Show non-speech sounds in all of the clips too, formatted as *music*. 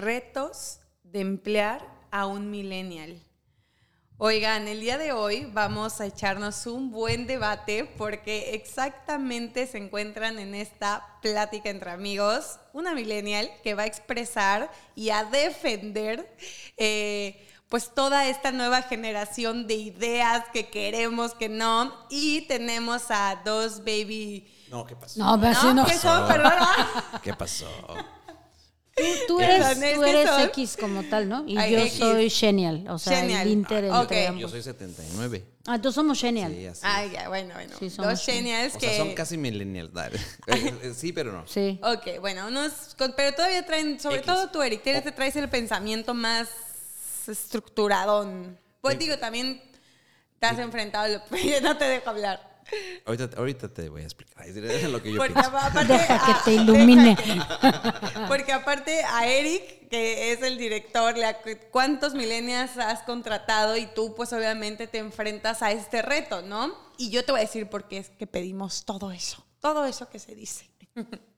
retos de emplear a un millennial. Oigan, el día de hoy vamos a echarnos un buen debate porque exactamente se encuentran en esta plática entre amigos una millennial que va a expresar y a defender eh, pues toda esta nueva generación de ideas que queremos, que no, y tenemos a dos baby... No, ¿qué pasó? No, no. ¿Qué son? Perdón. ¿Qué pasó? Tú, tú eres, tú eres son- X como tal, ¿no? Y Ay, yo X. soy Genial, o sea, Genial. el Inter Ah, entre ok. ambos. Yo soy 79. Ah, entonces somos Genial. Sí, así. Ay, ya, bueno, bueno. Sí, genials o que... sea, son casi millennials. dale. *laughs* Eh, eh, sí, pero no. Sí. Ok, bueno, unos, pero todavía traen, sobre X. todo tú, Eric, tienes, O- traes el pensamiento más estructuradón. Pues Sí. digo, también te has enfrentado, a lo- *laughs* no te dejo hablar. Ahorita, ahorita te voy a explicar es lo que yo Porque pienso. aparte, Deja que a- te ilumine. deja *laughs* que- porque aparte a Eric, que es el director, ¿cuántos millennials has contratado? Y tú pues obviamente te enfrentas a este reto, ¿no? Y yo te voy a decir por qué es que pedimos todo eso, todo eso que se dice.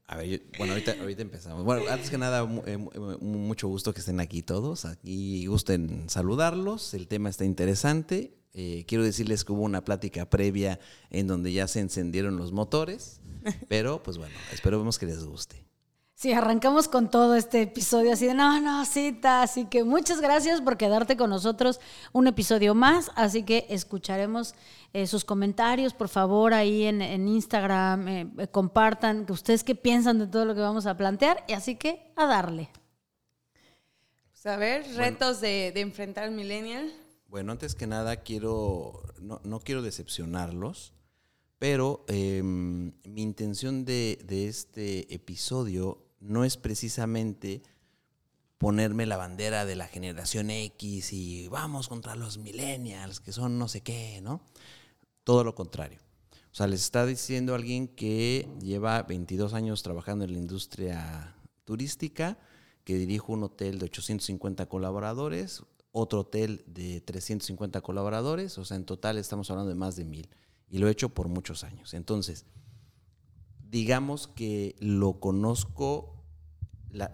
A ver, yo- bueno, ahorita, ahorita empezamos. Bueno, antes que nada, eh, eh, mucho gusto que estén aquí todos. Aquí gusten saludarlos. El tema está interesante. Eh, quiero decirles que hubo una plática previa en donde ya se encendieron los motores. *laughs* Pero, pues bueno, esperemos que les guste. Sí, arrancamos con todo este episodio así de, no, no, cita. Así que muchas gracias por quedarte con nosotros un episodio más. Así que escucharemos eh, sus comentarios, por favor, ahí en, en Instagram. eh, eh, compartan que ustedes qué piensan de todo lo que vamos a plantear. Y así que a darle. Pues a ver, retos de, de enfrentar al millennial. Bueno, antes que nada, quiero, no, no quiero decepcionarlos, pero eh, mi intención de, de este episodio no es precisamente ponerme la bandera de la generación X y vamos contra los millennials, que son no sé qué, ¿no? Todo lo contrario. O sea, les está diciendo alguien que lleva 22 años trabajando en la industria turística, que dirijo un hotel de 850 colaboradores, otro hotel de 350 colaboradores, o sea, en total estamos hablando de más de mil. Y lo he hecho por muchos años. Entonces, digamos que lo conozco,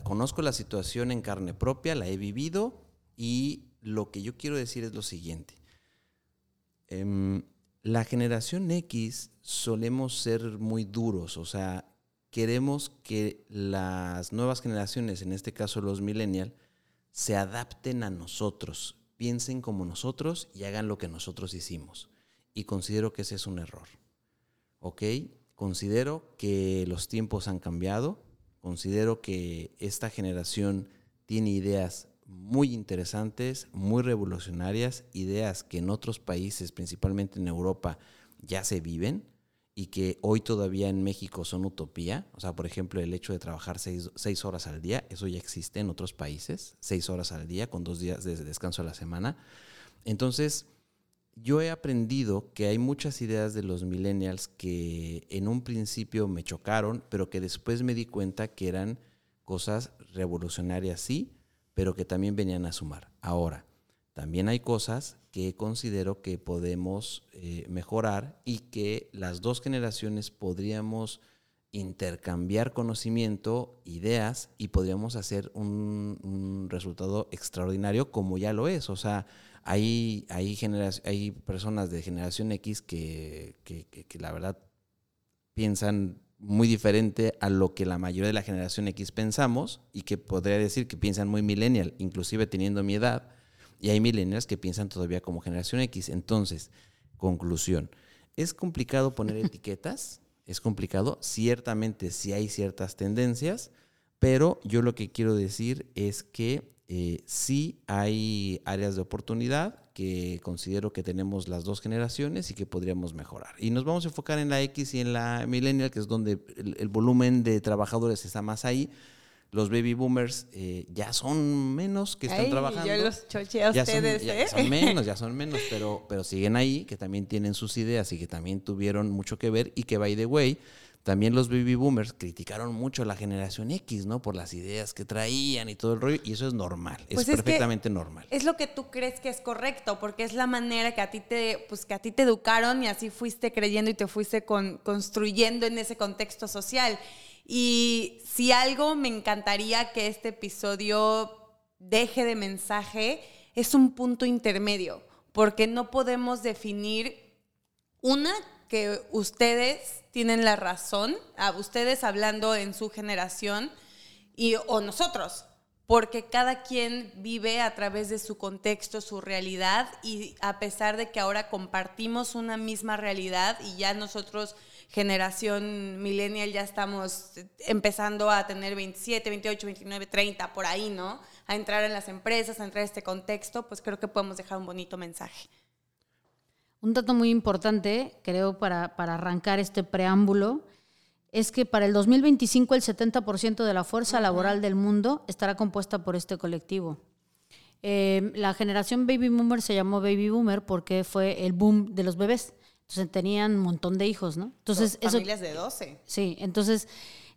conozco la situación en carne propia, la he vivido y lo que yo quiero decir es lo siguiente. Em, la generación X solemos ser muy duros, o sea, queremos que las nuevas generaciones, en este caso los millennials, se adapten a nosotros, piensen como nosotros y hagan lo que nosotros hicimos. Y considero que ese es un error. ¿Ok? Considero que los tiempos han cambiado, considero que esta generación tiene ideas muy interesantes, muy revolucionarias, ideas que en otros países, principalmente en Europa, ya se viven y que hoy todavía en México son utopía. O sea, por ejemplo, el hecho de trabajar seis, seis horas al día, eso ya existe en otros países, seis horas al día con dos días de descanso a la semana. Entonces, yo he aprendido que hay muchas ideas de los millennials que en un principio me chocaron, pero que después me di cuenta que eran cosas revolucionarias, sí, pero que también venían a sumar. Ahora, también hay cosas que considero que podemos eh, mejorar y que las dos generaciones podríamos intercambiar conocimiento, ideas y podríamos hacer un, resultado extraordinario como ya lo es. O sea, hay, hay, personas de generación X que, que- que- que la verdad piensan muy diferente a lo que la mayoría de la generación X pensamos y que podría decir que piensan muy millennial, inclusive teniendo mi edad. Y hay millennials que piensan todavía como generación X. Entonces, conclusión, ¿es complicado poner *laughs* etiquetas? Es complicado. Ciertamente sí hay ciertas tendencias, pero yo lo que quiero decir es que eh, sí hay áreas de oportunidad que considero que tenemos las dos generaciones y que podríamos mejorar. Y nos vamos a enfocar en la X y en la millennial, que es donde el, el volumen de trabajadores está más ahí. Los baby boomers eh, ya son menos que están Ay, trabajando Yo los choché a ya son, ustedes, ya ¿eh? son menos, ya *laughs* son menos, pero, pero siguen ahí, que también tienen sus ideas y que también tuvieron mucho que ver y que, by the way, también los baby boomers criticaron mucho a la generación X, ¿no? Por las ideas que traían y todo el rollo, y eso es normal, es Pues es perfectamente normal. Es lo que tú crees que es correcto, porque es la manera que a ti te, pues que a ti te educaron y así fuiste creyendo y te fuiste con- construyendo en ese contexto social. Y si algo me encantaría que este episodio deje de mensaje, es un punto intermedio, porque no podemos definir una que ustedes tienen la razón, a ustedes hablando en su generación y o nosotros, porque cada quien vive a través de su contexto, su realidad, y a pesar de que ahora compartimos una misma realidad y ya nosotros, generación millennial, ya estamos empezando a tener 27, 28, 29, 30, por ahí, ¿no? A entrar en las empresas, a entrar en este contexto, pues creo que podemos dejar un bonito mensaje. Un dato muy importante, creo, para, para arrancar este preámbulo, es que para el 2025 el 70% de la fuerza laboral del mundo estará compuesta por este colectivo. Eh, la generación baby boomer se llamó baby boomer porque fue el boom de los bebés. Entonces tenían un montón de hijos, ¿no? Entonces, familias de 12. Sí, entonces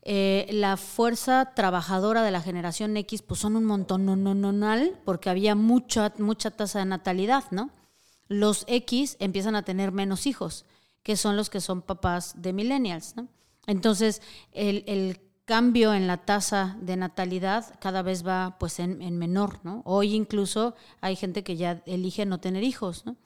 eh, la fuerza trabajadora de la generación X pues son un montón no, no, no, porque había mucha, mucha tasa de natalidad, ¿no? Los X empiezan a tener menos hijos, que son los que son papás de millennials, ¿no? Entonces, el, cambio en la tasa de natalidad cada vez va pues en, menor, ¿no? Hoy incluso hay gente que ya elige no tener hijos, ¿no?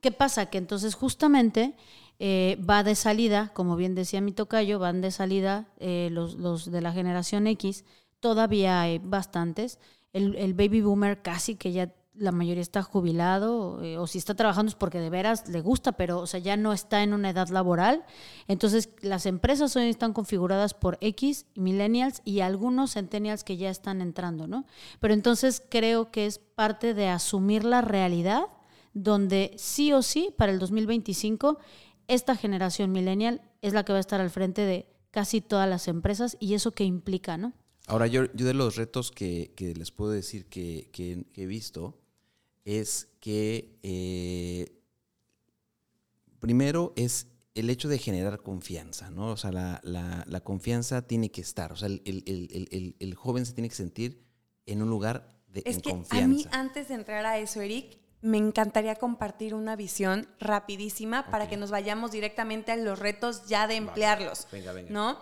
¿Qué pasa? Que entonces justamente eh, va de salida, como bien decía mi tocayo, van de salida eh, los, de la generación X, todavía hay bastantes. el, baby boomer casi que ya la mayoría está jubilado eh, o si está trabajando es porque de veras le gusta, pero o sea, ya no está en una edad laboral. Entonces, las empresas hoy están configuradas por X, millennials y algunos centennials que ya están entrando, ¿no? Pero entonces creo que es parte de asumir la realidad donde sí o sí para el 2025 esta generación millennial es la que va a estar al frente de casi todas las empresas y eso que implica, ¿no? Ahora, yo, yo de los retos que, les puedo decir que, que he visto, es que eh, primero es el hecho de generar confianza, ¿no? O sea, la, confianza tiene que estar, o sea, el, joven se tiene que sentir en un lugar de es que confianza. A mí, antes de entrar a eso, Eric, me encantaría compartir una visión rapidísima para que nos vayamos directamente a los retos ya de emplearlos, venga, venga. ¿no?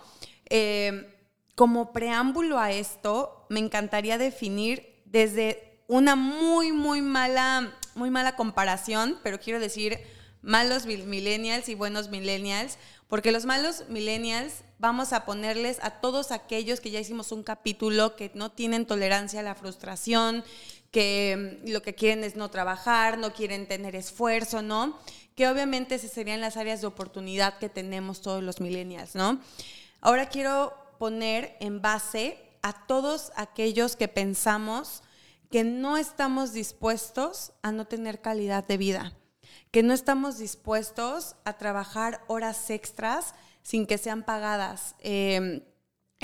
Eh, como preámbulo a esto, me encantaría definir desde una muy, muy mala, muy mala comparación, pero quiero decir malos millennials y buenos millennials, porque los malos millennials vamos a ponerles a todos aquellos que ya hicimos un capítulo que no tienen tolerancia a la frustración, que mm, lo que quieren es no trabajar, no quieren tener esfuerzo, ¿no? Que obviamente esas serían las áreas de oportunidad que tenemos todos los millennials, ¿no? Ahora quiero poner en base a todos aquellos que pensamos que no estamos dispuestos a no tener calidad de vida, que no estamos dispuestos a trabajar horas extras sin que sean pagadas. Em,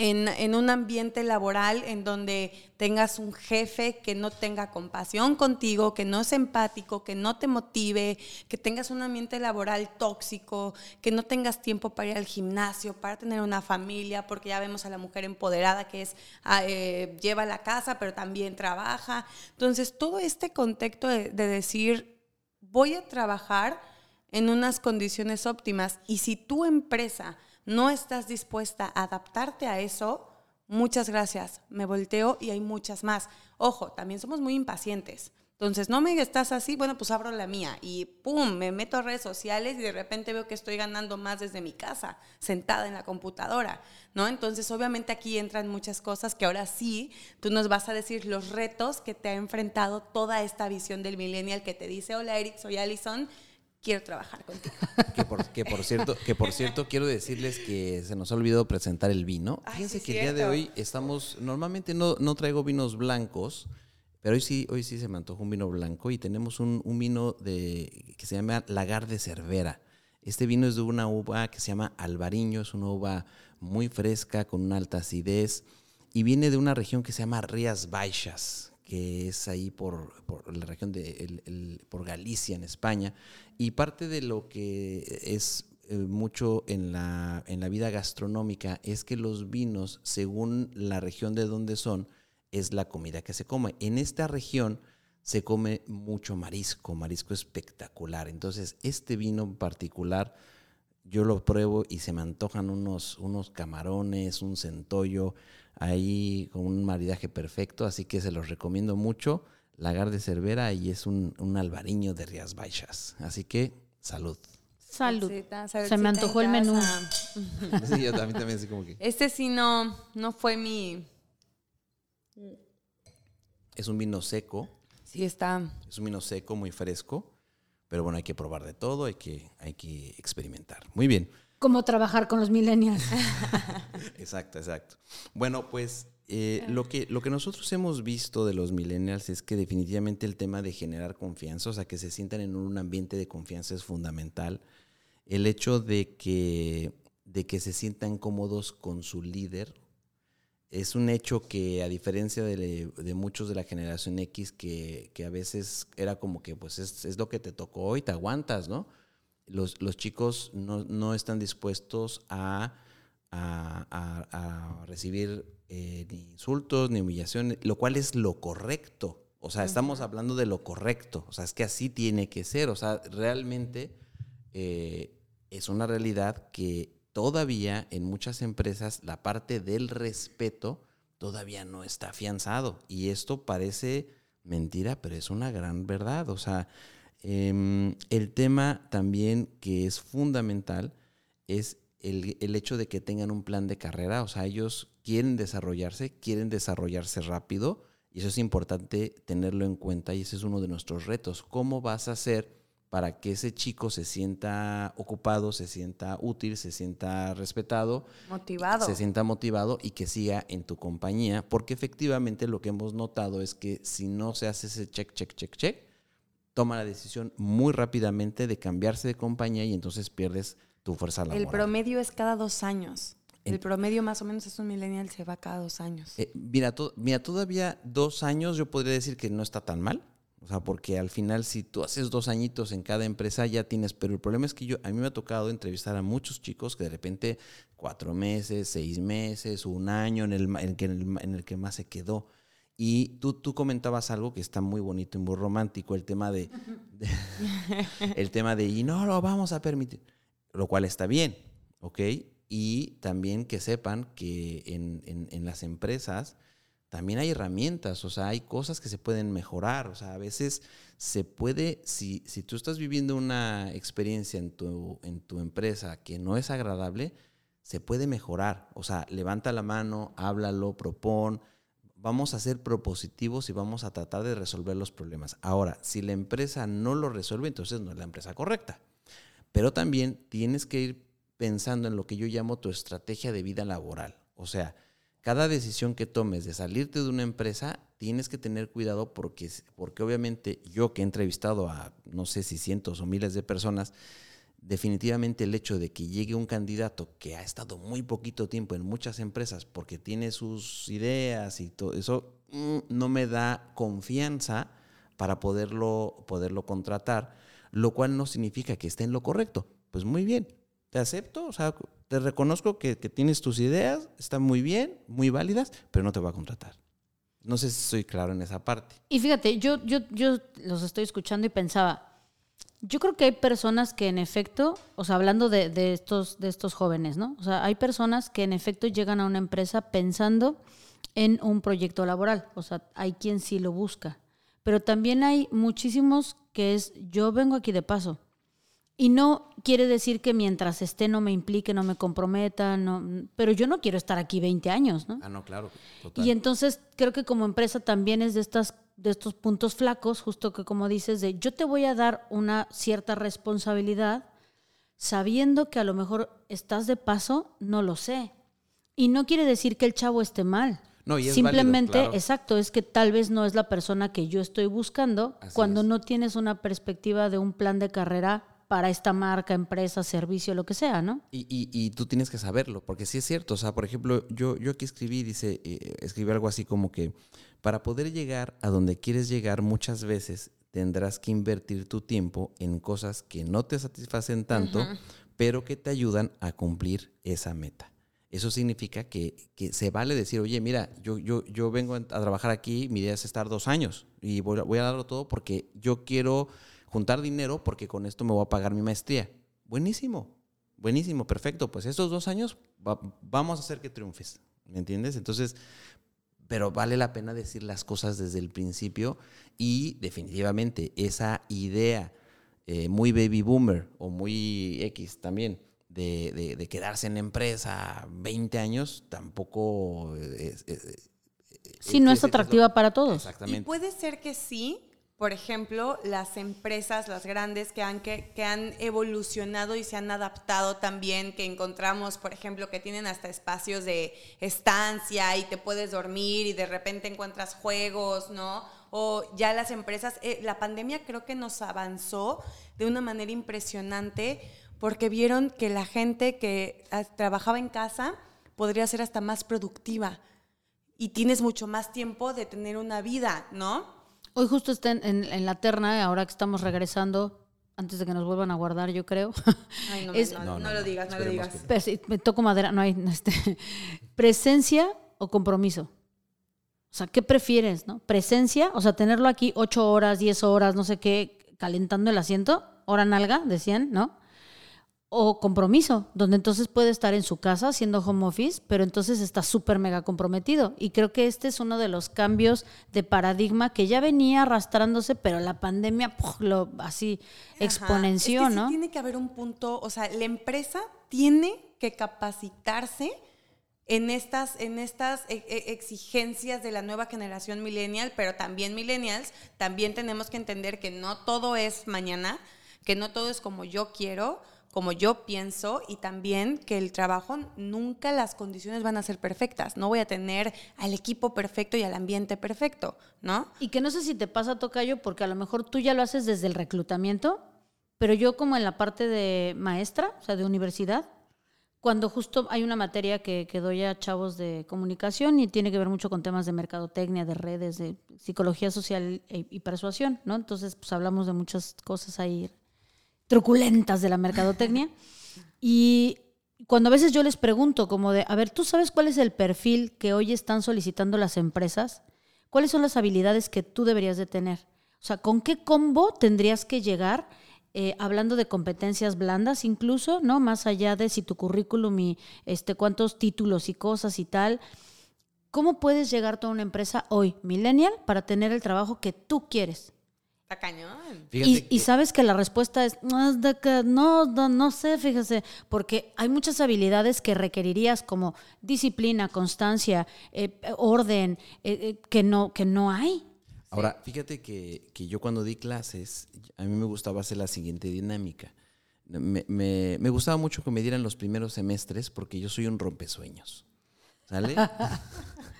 en, un ambiente laboral en donde tengas un jefe que no tenga compasión contigo, que no es empático, que no te motive, que tengas un ambiente laboral tóxico, que no tengas tiempo para ir al gimnasio, para tener una familia, porque ya vemos a la mujer empoderada que es ah, eh, lleva la casa, pero también trabaja. Entonces, todo este contexto de decir, voy a trabajar en unas condiciones óptimas y si tu empresa no estás dispuesta a adaptarte a eso, muchas gracias, me volteo y hay muchas más. Ojo, también somos muy impacientes. Entonces, no me estás así, bueno, pues abro la mía y pum, me meto a redes sociales y de repente veo que estoy ganando más desde mi casa, sentada en la computadora, ¿no? Entonces, obviamente aquí entran muchas cosas que ahora sí tú nos vas a decir los retos que te ha enfrentado toda esta visión del millennial que te dice, hola Eric, soy Alison quiero trabajar contigo. *laughs* Que por, cierto, que por cierto, quiero decirles que se nos ha olvidado presentar el vino. Fíjense que el día de hoy estamos, normalmente no, no traigo vinos blancos, pero hoy sí, hoy sí se me antojó un vino blanco y tenemos un, vino de, que se llama Lagar de Cervera. Este vino es de una uva que se llama Albariño, es una uva muy fresca, con una alta acidez, y viene de una región que se llama Rías Baixas, que es ahí por, la región de por Galicia, en España, y parte de lo que es eh, mucho en la, en la vida gastronómica es que los vinos, según la región de donde son, es la comida que se come. En esta región se come mucho marisco, marisco espectacular. Entonces, este vino en particular yo lo pruebo y se me antojan unos, unos camarones, un centollo, ahí con un maridaje perfecto, así que se los recomiendo mucho. Lagar de Cervera y es un, un albariño de Rías Baixas. Así que, salud. Salud. Saludcita, Se me antojó el menú. *laughs* Sí, yo también, también así como que... Este sí no, no fue mi... Es un vino seco, Sí está... es un vino seco, muy fresco, pero bueno, hay que probar de todo, hay que, hay que experimentar. Muy bien. Cómo trabajar con los millennials. *laughs* Exacto, exacto. Bueno, pues eh, lo, que, lo que nosotros hemos visto de los millennials es que definitivamente el tema de generar confianza, o sea, que se sientan en un ambiente de confianza es fundamental. El hecho de que, de que se sientan cómodos con su líder es un hecho que a diferencia de, de muchos de la generación X que, que a veces era como que pues es, es lo que te tocó y te aguantas, ¿no? Los, los chicos no, no están dispuestos a, a, a- a recibir eh, ni insultos ni humillaciones, lo cual es lo correcto. O sea, estamos hablando de lo correcto. O sea, es que así tiene que ser. O sea, realmente eh, es una realidad que todavía en muchas empresas la parte del respeto todavía no está afianzado. Y esto parece mentira, pero es una gran verdad. O sea, em, el tema también que es fundamental es el, el hecho de que tengan un plan de carrera. O sea, ellos quieren desarrollarse, quieren desarrollarse rápido. Y eso es importante tenerlo en cuenta y ese es uno de nuestros retos. ¿Cómo vas a hacer para que ese chico se sienta ocupado, se sienta útil, se sienta respetado, Motivado. se sienta motivado y que siga en tu compañía? Porque efectivamente lo que hemos notado es que si no se hace ese check, check, check, check, toma la decisión muy rápidamente de cambiarse de compañía y entonces pierdes tu fuerza laboral. El promedio es cada dos años. El promedio más o menos es un millennial, se va cada dos años. Eh, mira, to- mira, todavía dos años yo podría decir que no está tan mal. O sea, porque al final si tú haces dos añitos en cada empresa ya tienes, pero el problema es que yo, a mí me ha tocado entrevistar a muchos chicos que de repente cuatro meses, seis meses, un año en el, en el en el que más se quedó. Y tú, tú comentabas algo que está muy bonito y muy romántico, el tema de, *laughs* el tema de, y no lo vamos a permitir, lo cual está bien, ¿ok? Y también que sepan que en, en- en las empresas también hay herramientas, o sea, hay cosas que se pueden mejorar, o sea, a veces se puede, si, si tú estás viviendo una experiencia en tu, en tu empresa que no es agradable, se puede mejorar, o sea, levanta la mano, háblalo, propon, vamos a ser propositivos y vamos a tratar de resolver los problemas. Ahora, si la empresa no lo resuelve, entonces no es la empresa correcta. Pero también tienes que ir pensando en lo que yo llamo tu estrategia de vida laboral. O sea, cada decisión que tomes de salirte de una empresa, tienes que tener cuidado porque, porque obviamente yo que he entrevistado a no sé si cientos o miles de personas, definitivamente el hecho de que llegue un candidato que ha estado muy poquito tiempo en muchas empresas porque tiene sus ideas y todo eso, mm, no me da confianza para poderlo, poderlo contratar, lo cual no significa que esté en lo correcto. Pues muy bien, te acepto, o sea, te reconozco que, que tienes tus ideas, están muy bien, muy válidas, pero no te voy a contratar. No sé si soy claro en esa parte. Y fíjate, yo, yo, yo los estoy escuchando y pensaba, yo creo que hay personas que en efecto, o sea, hablando de, de estos, de estos jóvenes, ¿no? O sea, hay personas que en efecto llegan a una empresa pensando en un proyecto laboral. O sea, hay quien sí lo busca. Pero también hay muchísimos que es, yo vengo aquí de paso. Y no quiere decir que mientras esté no me implique, no me comprometa, no, pero yo no quiero estar aquí 20 años, ¿no? Ah, no, claro. Total. Y entonces creo que como empresa también es de estas de estos puntos flacos, justo que como dices de yo te voy a dar una cierta responsabilidad sabiendo que a lo mejor estás de paso, no lo sé. Y no quiere decir que el chavo esté mal. No, y es Simplemente, válido, claro. exacto, es que tal vez no es la persona que yo estoy buscando Así cuando es. no tienes una perspectiva de un plan de carrera para esta marca, empresa, servicio, lo que sea, ¿no? Y, y- y tú tienes que saberlo, porque sí es cierto. O sea, por ejemplo, yo, yo aquí escribí, dice, eh, escribí algo así como que para poder llegar a donde quieres llegar muchas veces tendrás que invertir tu tiempo en cosas que no te satisfacen tanto, pero que te ayudan a cumplir esa meta. Eso significa que, que se vale decir, oye, mira, yo, yo, yo vengo a trabajar aquí, mi idea es estar dos años y voy, a- voy a darlo todo porque yo quiero juntar dinero porque con esto me voy a pagar mi maestría. Buenísimo, buenísimo, perfecto, pues estos dos años vamos a hacer que triunfes, ¿me entiendes? Entonces, pero vale la pena decir las cosas desde el principio y definitivamente esa idea eh, muy baby boomer o muy X también de, quedarse en la empresa 20 años tampoco es, sí, no es, atractiva para todos. Exactamente. Y puede ser que sí, por ejemplo, las empresas, las grandes que han, que, que, han evolucionado y se han adaptado también, que encontramos, por ejemplo, que tienen hasta espacios de estancia y te puedes dormir y de repente encuentras juegos, ¿no? O ya las empresas, eh, la pandemia creo que nos avanzó de una manera impresionante porque vieron que la gente que ah, trabajaba en casa podría ser hasta más productiva y tienes mucho más tiempo de tener una vida, ¿no? Hoy justo está en, la terna, ahora que estamos regresando, antes de que nos vuelvan a guardar, yo creo. *laughs* Ay, no, no, lo digas, no lo digas. me toco madera, no hay este, *laughs* presencia o compromiso. O sea, ¿qué prefieres, no? Presencia, o sea, tenerlo aquí ocho horas, diez horas, no sé qué, calentando el asiento, hora nalga, decían, ¿no? O compromiso, donde entonces puede estar en su casa haciendo home office, pero entonces está súper mega comprometido. Y creo que este es uno de los cambios de paradigma que ya venía arrastrándose, pero la pandemia lo así exponenció, es ¿no? Sí tiene que haber un punto, o sea, la empresa tiene que capacitarse en estas, en estas e, e, exigencias de la nueva generación millennial, pero también millennials, también tenemos que entender que no todo es mañana, que no todo es como yo quiero, como yo pienso y también que el trabajo nunca las condiciones van a ser perfectas. No voy a tener al equipo perfecto y al ambiente perfecto, ¿no? Y que no sé si te pasa, Tocayo, porque a lo mejor tú ya lo haces desde el reclutamiento, pero yo como en la parte de maestra, o sea, de universidad, cuando justo hay una materia que, que doy a chavos de comunicación y tiene que ver mucho con temas de mercadotecnia, de redes, de psicología social y, y persuasión, ¿no? Entonces, pues hablamos de muchas cosas ahí truculentas de la mercadotecnia. Y cuando a veces yo les pregunto como de, a ver, ¿tú sabes cuál es el perfil que hoy están solicitando las empresas? ¿Cuáles son las habilidades que tú deberías de tener? O sea, ¿con qué combo tendrías que llegar? Eh, hablando de competencias blandas incluso, ¿no? Más allá de si tu currículum y este, cuántos títulos y cosas y tal. ¿Cómo puedes llegar a una empresa hoy, millennial, para tener el trabajo que tú quieres? Cañón. Y, sabes que la respuesta es, no, no, no sé, fíjese, porque hay muchas habilidades que requerirías como disciplina, constancia, eh, orden, eh, eh, que, no, que no hay. Ahora, fíjate que, yo cuando di clases, a mí me gustaba hacer la siguiente dinámica. Me, me, me gustaba mucho que me dieran los primeros semestres porque yo soy un rompesueños. ¿Sale? *laughs*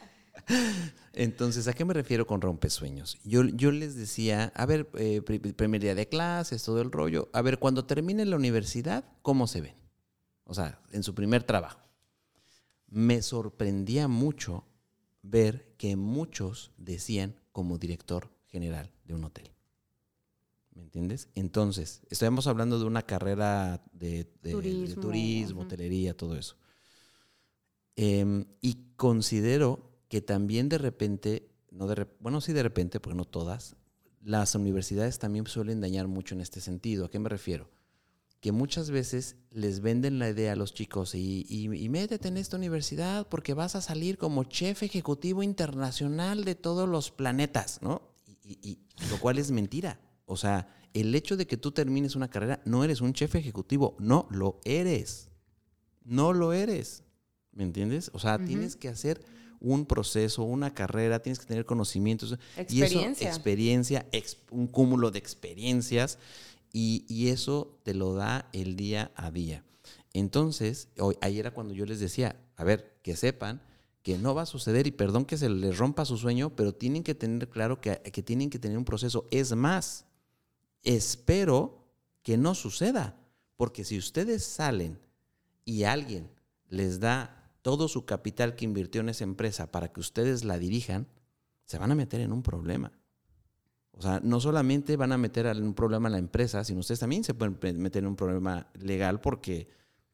Entonces, ¿a qué me refiero con rompesueños? Yo, yo les decía, a ver, eh, primer día de clases, todo el rollo, a ver, cuando termine la universidad, ¿cómo se ven? O sea, en su primer trabajo. Me sorprendía mucho ver que muchos decían como director general de un hotel. ¿Me entiendes? Entonces, estamos hablando de una carrera de, turismo, hotelería, todo eso. Em, y considero que también de repente, no de, bueno, sí de repente, porque no todas, las universidades también suelen dañar mucho en este sentido. ¿A qué me refiero? Que muchas veces les venden la idea a los chicos y, y, métete en esta universidad porque vas a salir como chef ejecutivo internacional de todos los planetas, ¿no? Y, lo cual es mentira. O sea, el hecho de que tú termines una carrera, no eres un chef ejecutivo, no lo eres. No lo eres. ¿Me entiendes? O sea, tienes que hacer un proceso, una carrera, tienes que tener conocimientos. Experiencia. Y experiencia, un cúmulo de experiencias, y, eso te lo da el día a día. Entonces, hoy, ayer era cuando yo les decía, a ver, que sepan que no va a suceder y perdón que se les rompa su sueño, pero tienen que tener claro que, que tienen que tener un proceso. Es más, espero que no suceda, porque si ustedes salen y alguien les da todo su capital que invirtió en esa empresa para que ustedes la dirijan, se van a meter en un problema. O sea, no solamente van a meter en un problema a la empresa, sino ustedes también se pueden meter en un problema legal porque,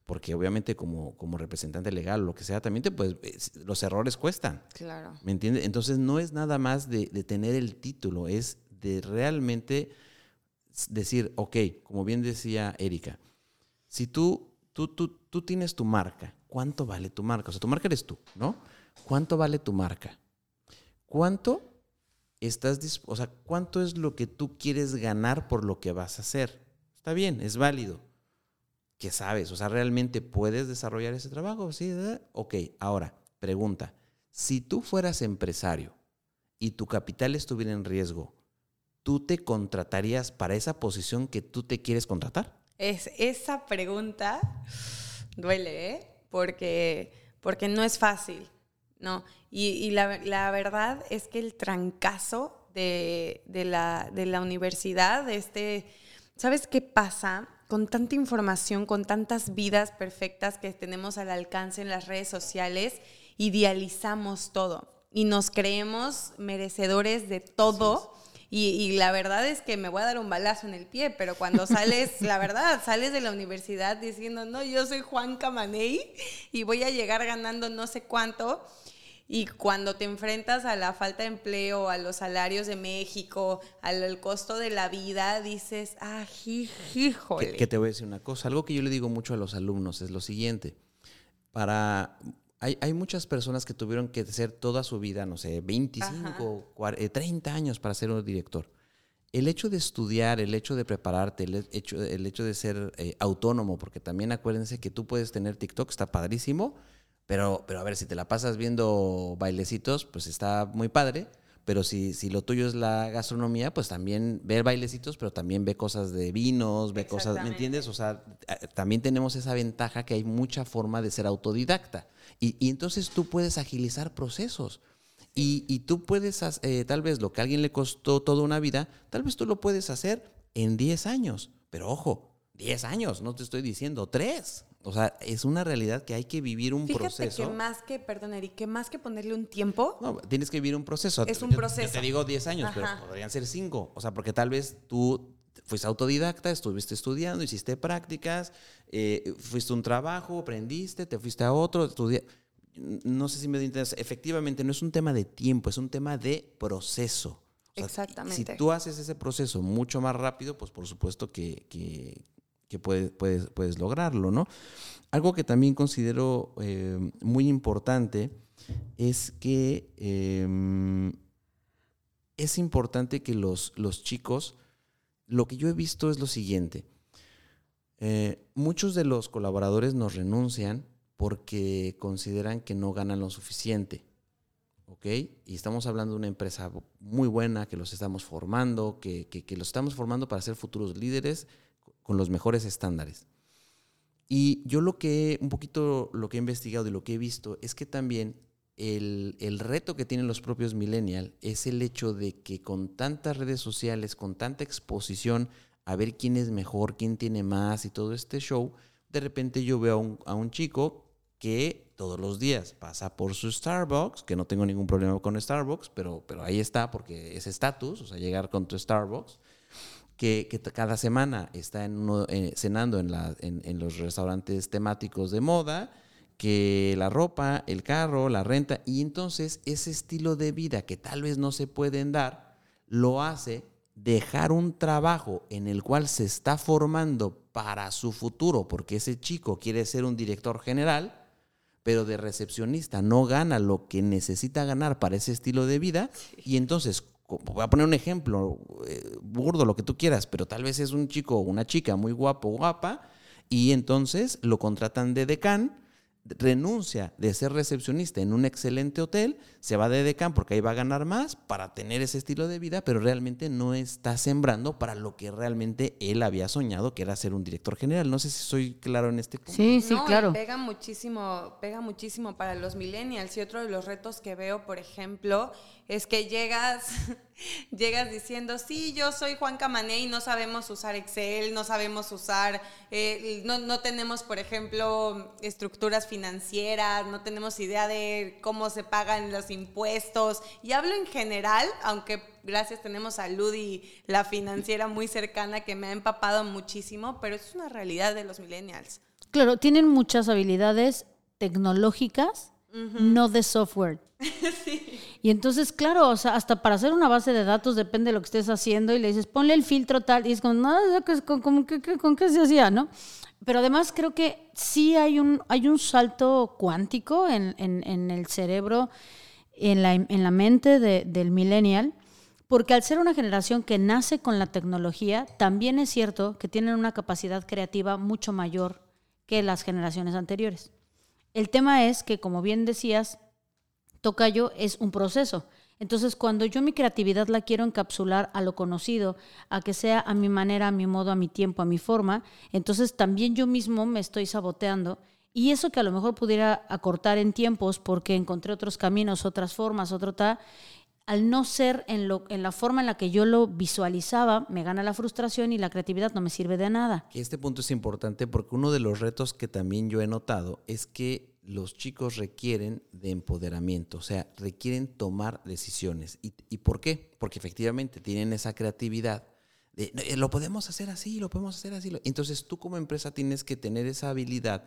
porque obviamente como, como representante legal o lo que sea, también te los errores cuestan. Claro. ¿Me entiendes? Entonces no es nada más de, de tener el título, es de realmente decir, ok, como bien decía Erika, si tú tú, tú, tú tienes tu marca. ¿Cuánto vale tu marca? O sea, tu marca eres tú, ¿no? ¿Cuánto vale tu marca? ¿Cuánto estás o sea, cuánto es lo que tú quieres ganar por lo que vas a hacer? Está bien, es válido. ¿Qué sabes? O sea, ¿realmente puedes desarrollar ese trabajo? Sí, ¿verdad? Ok, ahora, pregunta. Si tú fueras empresario y tu capital estuviera en riesgo, ¿tú te contratarías para esa posición que tú te quieres contratar? Es, esa pregunta duele, ¿eh? Porque, porque no es fácil, ¿no? Y, y la, la verdad es que el trancazo de, de la, de la universidad, este, ¿sabes qué pasa? Con tanta información, con tantas vidas perfectas que tenemos al alcance en las redes sociales, idealizamos todo y nos creemos merecedores de todo. Y, y la verdad es que me voy a dar un balazo en el pie, pero cuando sales, la *laughs* verdad, sales de la universidad diciendo, no, yo soy Juan Camaney y voy a llegar ganando no sé cuánto. Y cuando te enfrentas a la falta de empleo, a los salarios de México, al, al costo de la vida, dices, ah, híjole. Que, que te voy a decir una cosa. Algo que yo le digo mucho a los alumnos es lo siguiente. Para, hay, hay muchas personas que tuvieron que hacer toda su vida, no sé, 25, 40, eh, 30 años para ser un director. El hecho de estudiar, el hecho de prepararte, el hecho, el hecho de ser eh, autónomo, porque también acuérdense que tú puedes tener TikTok, está padrísimo, pero, pero a ver, si te la pasas viendo bailecitos, pues está muy padre. Pero si, si lo tuyo es la gastronomía, pues también ver bailecitos, pero también ve cosas de vinos, ve cosas, ¿me entiendes? O sea, eh, también tenemos esa ventaja que hay mucha forma de ser autodidacta. Y, y entonces tú puedes agilizar procesos. Y, y tú puedes, eh, tal vez lo que a alguien le costó toda una vida, tal vez tú lo puedes hacer en 10 años. Pero ojo, 10 años, no te estoy diciendo 3. O sea, es una realidad que hay que vivir un Fíjate proceso. que más que, perdón, Eric, que más que ponerle un tiempo, No, tienes que vivir un proceso. Es un Yo- Yo proceso. te digo 10 años, pero Ajá. podrían ser 5. O sea, porque tal vez tú fuiste autodidacta, estuviste estudiando, hiciste prácticas, eh, fuiste a un trabajo, aprendiste, te fuiste a otro, estudia- No sé si me entiendes. Efectivamente, no es un tema de tiempo, es un tema de proceso. O sea, Exactamente. Si tú haces ese proceso mucho más rápido, pues por supuesto que, que- que puedes, puedes, puedes lograrlo, ¿no? Algo que también considero eh, muy importante es que eh, es importante que los, los chicos, lo que yo he visto es lo siguiente, Eh, muchos de los colaboradores nos renuncian porque consideran que no ganan lo suficiente. ¿ok? Y estamos hablando de una empresa muy buena, que los estamos formando, que, que- que los estamos formando para ser futuros líderes con los mejores estándares. Y yo lo que, un poquito lo que he investigado y lo que he visto es que también el, el reto que tienen los propios millennials es el hecho de que con tantas redes sociales, con tanta exposición a ver quién es mejor, quién tiene más y todo este show, de repente yo veo a un, a un chico que todos los días pasa por su Starbucks, que no tengo ningún problema con Starbucks, pero, pero ahí está porque es estatus, o sea, llegar con tu Starbucks, que, que cada semana está en eh, cenando en, la- en- en los restaurantes temáticos de moda, que la ropa, el carro, la renta, y entonces ese estilo de vida que tal vez no se pueden dar, lo hace dejar un trabajo en el cual se está formando para su futuro, porque ese chico quiere ser un director general, pero de recepcionista no gana lo que necesita ganar para ese estilo de vida. Y entonces voy a poner un ejemplo eh, burdo lo que tú quieras pero tal vez es un chico o una chica muy guapo guapa y entonces lo contratan de decán renuncia de ser recepcionista en un excelente hotel, se va de decán porque ahí va a ganar más para tener ese estilo de vida, pero realmente no está sembrando para lo que realmente él había soñado, que era ser un director general. No sé si soy claro en este punto. Sí, sí, No, y claro. Pega muchísimo, pega muchísimo para los millennials. Y otro de los retos que veo, por ejemplo, es que llegas, *laughs* llegas diciendo, sí, yo soy Juan Camané y no sabemos usar Excel, no sabemos usar, eh, no, no tenemos, por ejemplo, estructuras financieras, no tenemos idea de cómo se pagan los impuestos. Y hablo en general, aunque gracias tenemos a Ludi, la financiera muy cercana, que me ha empapado muchísimo, pero es una realidad de los millennials. Claro, tienen muchas habilidades tecnológicas no de software. *laughs* Y entonces, claro, o sea, hasta para hacer una base de datos depende de lo que estés haciendo y le dices, ponle el filtro tal, y es como, no, ¿con, con, con qué se hacía, no? Pero además creo que sí hay un, hay un salto cuántico en, en, el cerebro, en la, en la mente de, del millennial, porque al ser una generación que nace con la tecnología, también es cierto que tienen una capacidad creativa mucho mayor que las generaciones anteriores. El tema es que, como bien decías, Tocayo es un proceso. Entonces, cuando yo mi creatividad la quiero encapsular a lo conocido, a que sea a mi manera, a mi modo, a mi tiempo, a mi forma, entonces también yo mismo me estoy saboteando. Y eso que a lo mejor pudiera acortar en tiempos porque encontré otros caminos, otras formas, otro tal, al no ser en, lo, en la forma en la que yo lo visualizaba, me gana la frustración y la creatividad no me sirve de nada. Este punto es importante porque uno de los retos que también yo he notado es que los chicos requieren de empoderamiento, o sea, requieren tomar decisiones. ¿Y, por qué? Porque efectivamente tienen esa creatividad de, eh, lo podemos hacer así, lo podemos hacer así. Entonces tú como empresa tienes que tener esa habilidad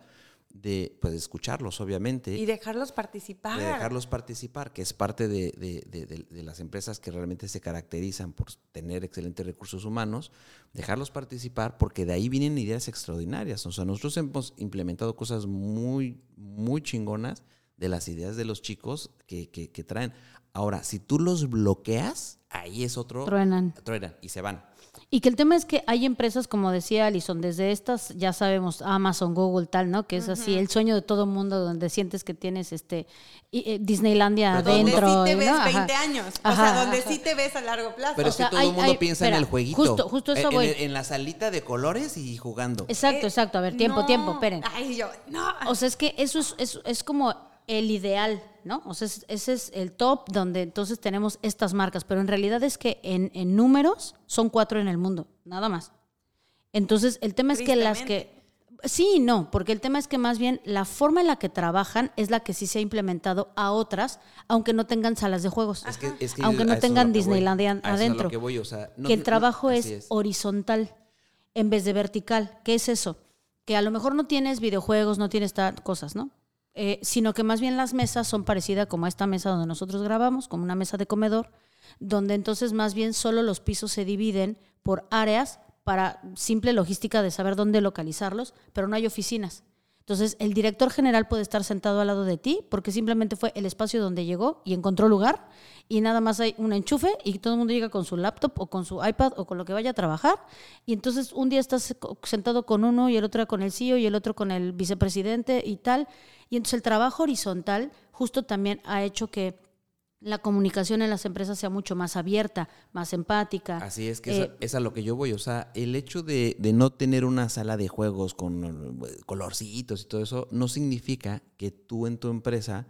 de pues, escucharlos, obviamente. Y dejarlos participar. De dejarlos participar, que es parte de, de, las empresas que realmente se caracterizan por tener excelentes recursos humanos, dejarlos participar porque de ahí vienen ideas extraordinarias. O sea, nosotros hemos implementado cosas muy, muy chingonas de las ideas de los chicos que, que, que traen. Ahora, si tú los bloqueas, ahí es otro... Truenan. Truenan y se van. Y que el tema es que hay empresas, como decía Alison, desde estas, ya sabemos, Amazon, Google, tal, ¿no? Que es así el sueño de todo mundo donde sientes que tienes este eh, Disneylandia adentro. Donde sí te ves 20 años. o sea, donde sí te ves a largo plazo. Pero o sea, todo el mundo piensa en el jueguito. Justo, justo eso en, voy. En, la salita de colores y jugando. Exacto, exacto. A ver, tiempo, tiempo, esperen. Ay, yo, no. O sea, es que eso es, es, es como el ideal, ¿no? O sea, ese es el top donde entonces tenemos estas marcas, pero en realidad es que en, en números son cuatro en el mundo, nada más. Entonces, el tema es que las que... Sí y no, porque el tema es que más bien la forma en la que trabajan es la que sí se ha implementado a otras, aunque no tengan salas de juegos, aunque no tengan Disneylandia adentro. Que, voy, o sea, que el trabajo es, horizontal en vez de vertical. ¿Qué es eso? Que a lo mejor no tienes videojuegos, no tienes cosas, ¿no? Eh, sino que más bien las mesas son parecidas como a esta mesa donde nosotros grabamos, como una mesa de comedor, donde entonces más bien solo los pisos se dividen por áreas para simple logística de saber dónde localizarlos, pero no hay oficinas. Entonces, el director general puede estar sentado al lado de ti porque simplemente fue el espacio donde llegó y encontró lugar y nada más hay un enchufe y todo el mundo llega con su laptop o con su iPad o con lo que vaya a trabajar y entonces un día estás sentado con uno y el otro con el CEO y el otro con el vicepresidente y tal. Y entonces el trabajo horizontal justo también ha hecho que la comunicación en las empresas sea mucho más abierta, más empática. Así es que eh, es, a, lo que yo voy. O sea, el hecho de, no tener una sala de juegos con eh, colorcitos y todo eso no significa que tú en tu empresa,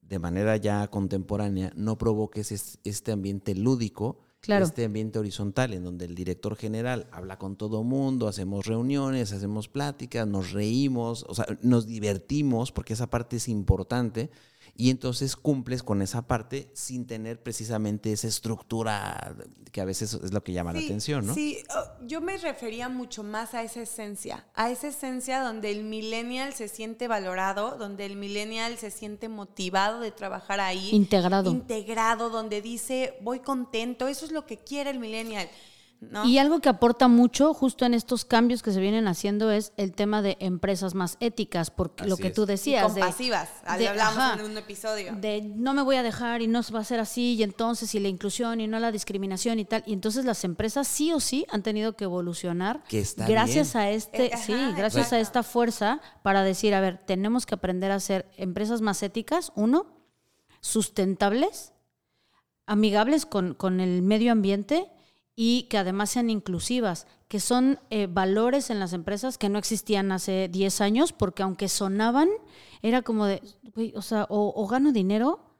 de manera ya contemporánea, no provoques este ambiente lúdico, este ambiente horizontal en donde el director general habla con todo mundo, hacemos reuniones, hacemos pláticas, nos reímos, o sea, nos divertimos porque esa parte es importante y entonces cumples con esa parte sin tener precisamente esa estructura que a veces es lo que llama la atención, ¿no? Sí, oh, yo me refería mucho más a esa esencia, a esa esencia donde el millennial se siente valorado, donde el millennial se siente motivado de trabajar ahí. Integrado. Integrado, donde dice, voy contento, eso es lo que quiere el millennial. Y algo que aporta mucho justo en estos cambios que se vienen haciendo es el tema de empresas más éticas, porque lo que tú decías. Y compasivas, de, hablamos en un episodio. De no me voy a dejar y no va a ser así, y entonces, y la inclusión y no la discriminación y tal. Y entonces las empresas sí o sí han tenido que evolucionar gracias a este, eh, sí, gracias a esta fuerza para decir, a ver, tenemos que aprender a ser empresas más éticas, uno, sustentables, amigables con, con el medio ambiente y que además sean inclusivas, que son eh, valores en las empresas que no existían hace 10 años, porque aunque sonaban, era como de, o sea, o gano dinero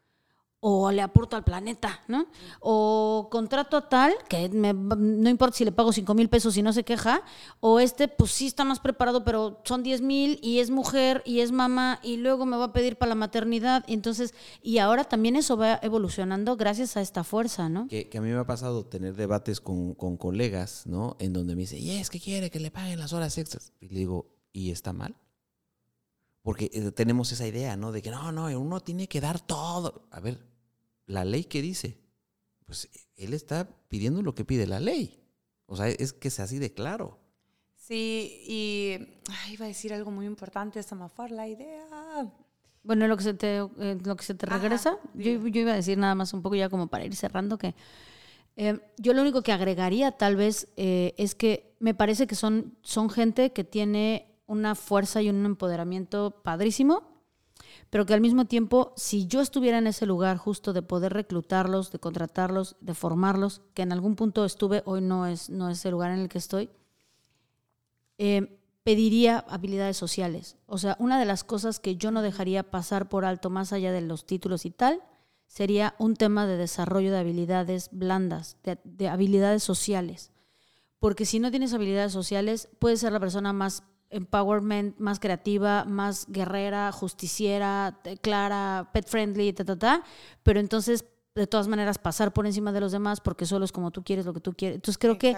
o le aporto al planeta, ¿no? O contrato a tal, que no importa si le pago 5 mil pesos y no se queja, o este, pues sí está más preparado, pero son 10 mil y es mujer y es mamá y luego me va a pedir para la maternidad. Entonces, y ahora también eso va evolucionando gracias a esta fuerza, ¿no? Que, a mí me ha pasado tener debates con, con colegas, ¿no? En donde me dice, y es que quiere que le paguen las horas extras. Y le digo, ¿y está mal? Porque eh, tenemos esa idea, ¿no? De que no, no, uno tiene que dar todo. A ver, la ley que dice, pues él está pidiendo lo que pide la ley. O sea, es que sea así de claro. Sí, y iba a decir algo muy importante, se me fue la idea. Bueno, lo que se te, eh, lo que se te regresa, yo, iba a decir nada más un poco ya como para ir cerrando que eh, yo lo único que agregaría tal vez eh, es que me parece que son, son gente que tiene una fuerza y un empoderamiento padrísimo, pero que al mismo tiempo, si yo estuviera en ese lugar justo de poder reclutarlos, de contratarlos, de formarlos, que en algún punto estuve, hoy no es, no es el lugar en el que estoy, eh, pediría habilidades sociales. O sea, una de las cosas que yo no dejaría pasar por alto, más allá de los títulos y tal, sería un tema de desarrollo de habilidades blandas, de, habilidades sociales. Porque si no tienes habilidades sociales, puedes ser la persona más empowerment, más creativa, más guerrera, justiciera, clara, pet friendly, ta, ta, ta, pero entonces de todas maneras pasar por encima de los demás porque solo es como tú quieres lo que tú quieres. Entonces creo que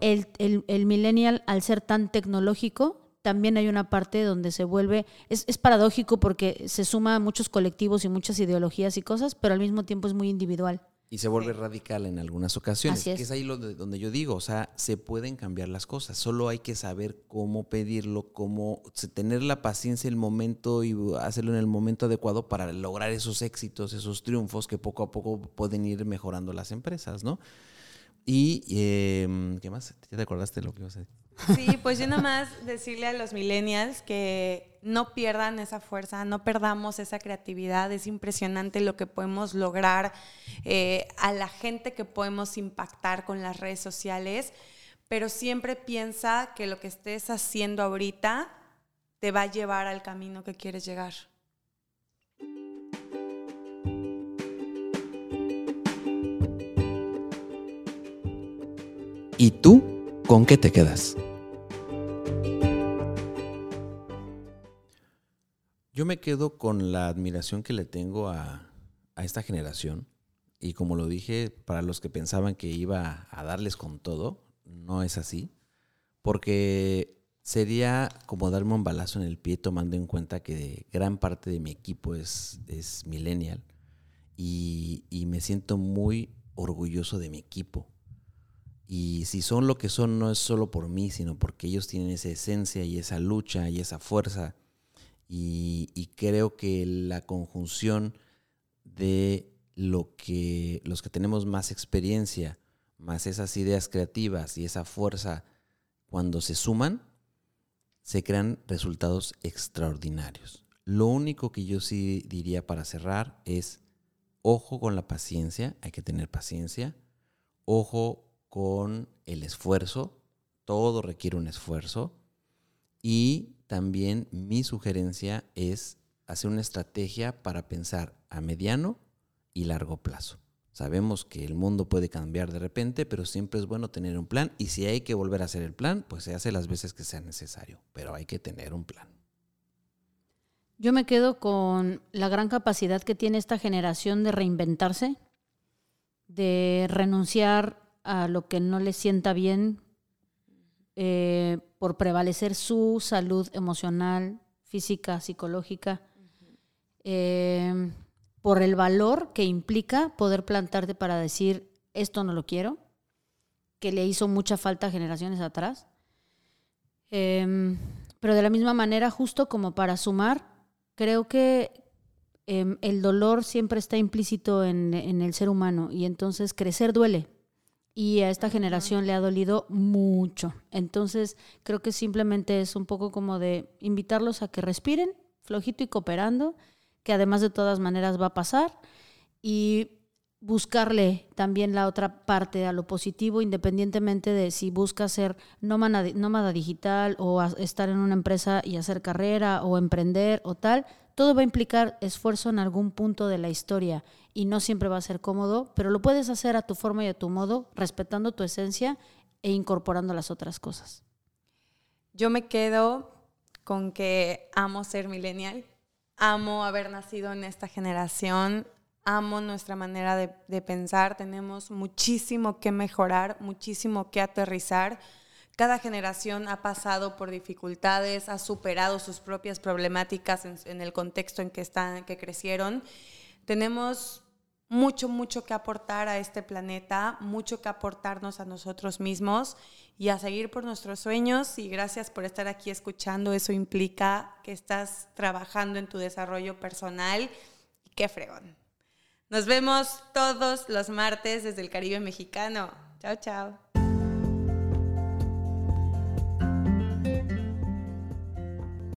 el, el, el, millennial, al ser tan tecnológico, también hay una parte donde se vuelve, es, es, paradójico porque se suma a muchos colectivos y muchas ideologías y cosas, pero al mismo tiempo es muy individual. Y se vuelve radical en algunas ocasiones. Que es ahí lo donde yo digo, o sea, se pueden cambiar las cosas. Solo hay que saber cómo pedirlo, cómo tener la paciencia, el momento y hacerlo en el momento adecuado para lograr esos éxitos, esos triunfos que poco a poco pueden ir mejorando las empresas, ¿no? Y, em, ¿qué más? ¿Ya te acordaste de lo que ibas a decir? Sí, pues yo nada más decirle a los millennials que no pierdan esa fuerza, no perdamos esa creatividad. Es impresionante lo que podemos lograr eh, a la gente que podemos impactar con las redes sociales, pero siempre piensa que lo que estés haciendo ahorita te va a llevar al camino que quieres llegar. ¿Y tú con qué te quedas? Yo me quedo con la admiración que le tengo a, esta generación. Y como lo dije, para los que pensaban que iba a darles con todo, no es así. Porque sería como darme un balazo en el pie tomando en cuenta que gran parte de mi equipo es, es millennial. Y, y me siento muy orgulloso de mi equipo. Y si son lo que son, no es solo por mí, sino porque ellos tienen esa esencia y esa lucha y esa fuerza y, creo que la conjunción de lo que los que tenemos más experiencia, más esas ideas creativas y esa fuerza, cuando se suman, se crean resultados extraordinarios. Lo único que yo sí diría para cerrar es, ojo con la paciencia, hay que tener paciencia, ojo con el esfuerzo, todo requiere un esfuerzo, y también mi sugerencia es hacer una estrategia para pensar a mediano y largo plazo. Sabemos que el mundo puede cambiar de repente, pero siempre es bueno tener un plan y si hay que volver a hacer el plan, pues se hace las veces que sea necesario, pero hay que tener un plan. Yo me quedo con la gran capacidad que tiene esta generación de reinventarse, de renunciar a lo que no le sienta bien eh, por prevalecer su salud emocional, física, psicológica, eh, por el valor que implica poder plantarte para decir, esto no lo quiero, que le hizo mucha falta generaciones atrás. Em, pero de la misma manera, justo como para sumar, creo que em, el dolor siempre está implícito en el ser humano y entonces crecer duele y a esta generación le ha dolido mucho. Entonces, creo que simplemente es un poco como de invitarlos a que respiren, flojito y cooperando, que además de todas maneras va a pasar, y buscarle también la otra parte a lo positivo, independientemente de si busca ser nómada, nómada digital o estar en una empresa y hacer carrera o emprender o tal, todo va a implicar esfuerzo en algún punto de la historia y no siempre va a ser cómodo, pero lo puedes hacer a tu forma y a tu modo, respetando tu esencia e incorporando las otras cosas. Yo me quedo con que amo ser millennial, amo haber nacido en esta generación, amo nuestra manera de, pensar, tenemos muchísimo que mejorar, muchísimo que aterrizar. Cada generación ha pasado por dificultades, ha superado sus propias problemáticas en, el contexto en que, están, que crecieron. Tenemos mucho, mucho que aportar a este planeta, mucho que aportarnos a nosotros mismos y a seguir por nuestros sueños. Y gracias por estar aquí escuchando. Eso implica que estás trabajando en tu desarrollo personal. Qué fregón. Nos vemos todos los martes desde el Caribe mexicano. Chao, chao.